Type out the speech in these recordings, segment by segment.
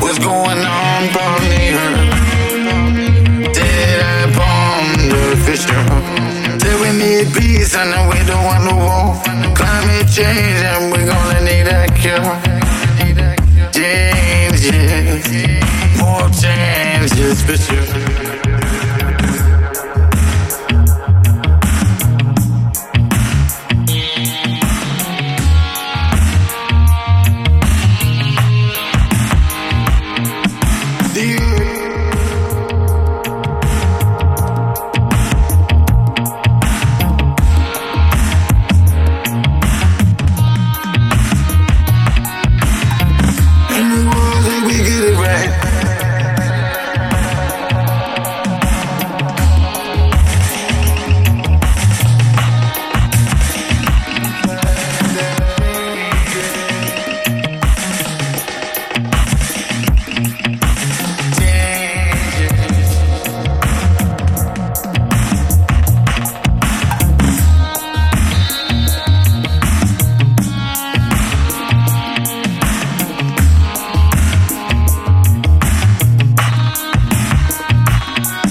what's going on here. Did I sure? We need peace we don't want no war. Climate change and we're gonna need a cure. Changes, more changes for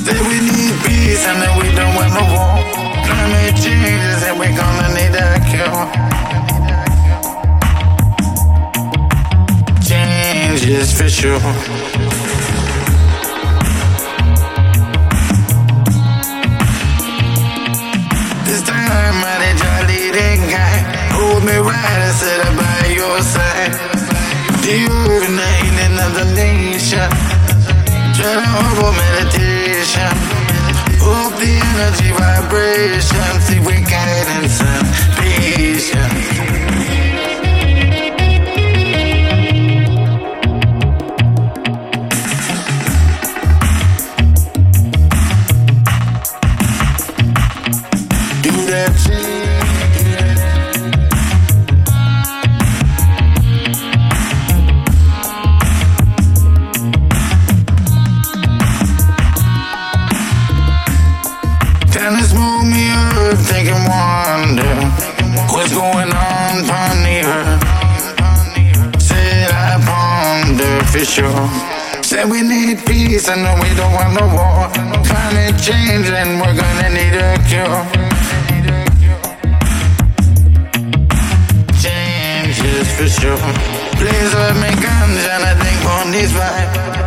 That we need peace and that we don't want no war. Climate changes and we're gonna need a cure. Changes for sure. This time I did your leading guy. Hold me right, I said I'm by your side. Earth ain't another nation. Trying to humble meditation. Hope the energy vibration. See we guidance and patience. For sure. Said we need peace and we don't want no war. Climate change and we're gonna need a cure. Changes for sure. Please let me guns and I think on this vibe.